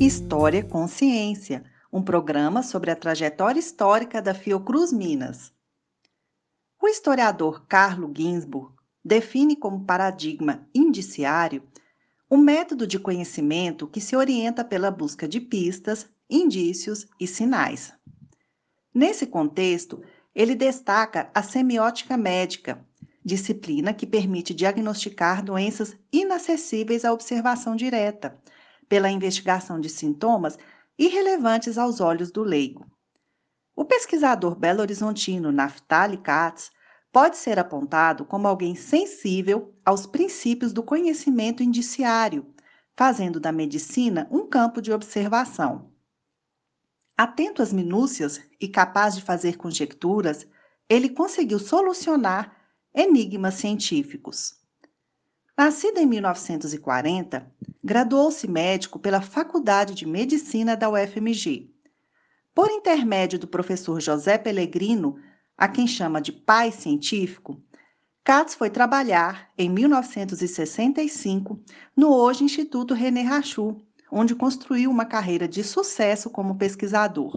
História Consciência, um programa sobre a trajetória histórica da Fiocruz Minas. O historiador Carlo Ginzburg define como paradigma indiciário o método de conhecimento que se orienta pela busca de pistas, indícios e sinais. Nesse contexto, ele destaca a semiótica médica, disciplina que permite diagnosticar doenças inacessíveis à observação direta, pela investigação de sintomas irrelevantes aos olhos do leigo. O pesquisador belo-horizontino Naftali Katz pode ser apontado como alguém sensível aos princípios do conhecimento indiciário, fazendo da medicina um campo de observação. Atento às minúcias e capaz de fazer conjecturas, ele conseguiu solucionar enigmas científicos. Nascido em 1940, graduou-se médico pela Faculdade de Medicina da UFMG. Por intermédio do professor José Pellegrino, a quem chama de pai científico, Katz foi trabalhar, em 1965, no hoje Instituto René Rachou, onde construiu uma carreira de sucesso como pesquisador.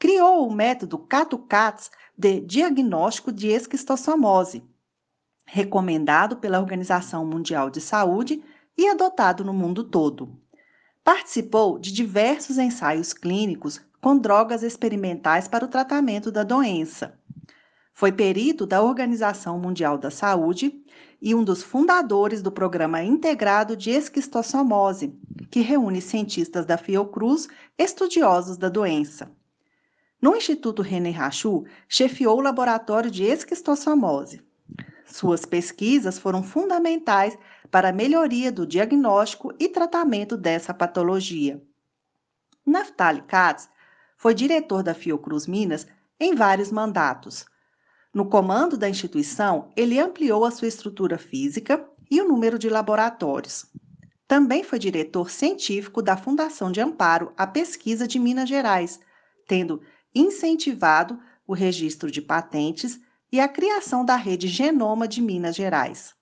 Criou o método Cato-Katz de diagnóstico de esquistossomose, recomendado pela Organização Mundial de Saúde e adotado no mundo todo. Participou de diversos ensaios clínicos com drogas experimentais para o tratamento da doença. Foi perito da Organização Mundial da Saúde e um dos fundadores do Programa Integrado de Esquistossomose, que reúne cientistas da Fiocruz estudiosos da doença. No Instituto René Rachou, chefiou o laboratório de esquistossomose. Suas pesquisas foram fundamentais para a melhoria do diagnóstico e tratamento dessa patologia. Naftali Katz foi diretor da Fiocruz Minas em vários mandatos. No comando da instituição, ele ampliou a sua estrutura física e o número de laboratórios. Também foi diretor científico da Fundação de Amparo à Pesquisa de Minas Gerais, tendo incentivado o registro de patentes e a criação da rede Genoma de Minas Gerais.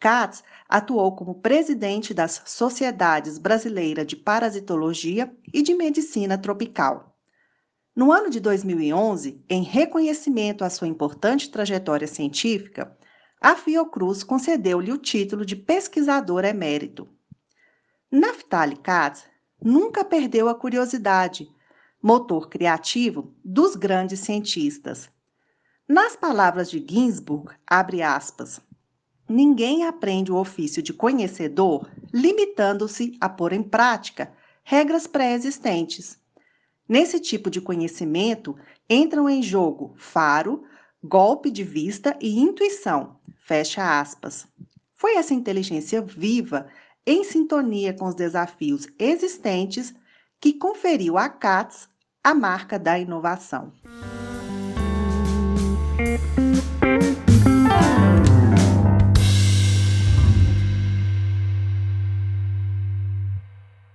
Katz atuou como presidente das Sociedades Brasileira de Parasitologia e de Medicina Tropical. No ano de 2011, em reconhecimento à sua importante trajetória científica, a Fiocruz concedeu-lhe o título de pesquisador emérito. Naftali Katz nunca perdeu a curiosidade, motor criativo dos grandes cientistas. Nas palavras de Ginsburg, abre aspas, ninguém aprende o ofício de conhecedor limitando-se a pôr em prática regras pré-existentes. Nesse tipo de conhecimento entram em jogo faro, golpe de vista e intuição. Fecha aspas. Foi essa inteligência viva, em sintonia com os desafios existentes, que conferiu a Katz a marca da inovação.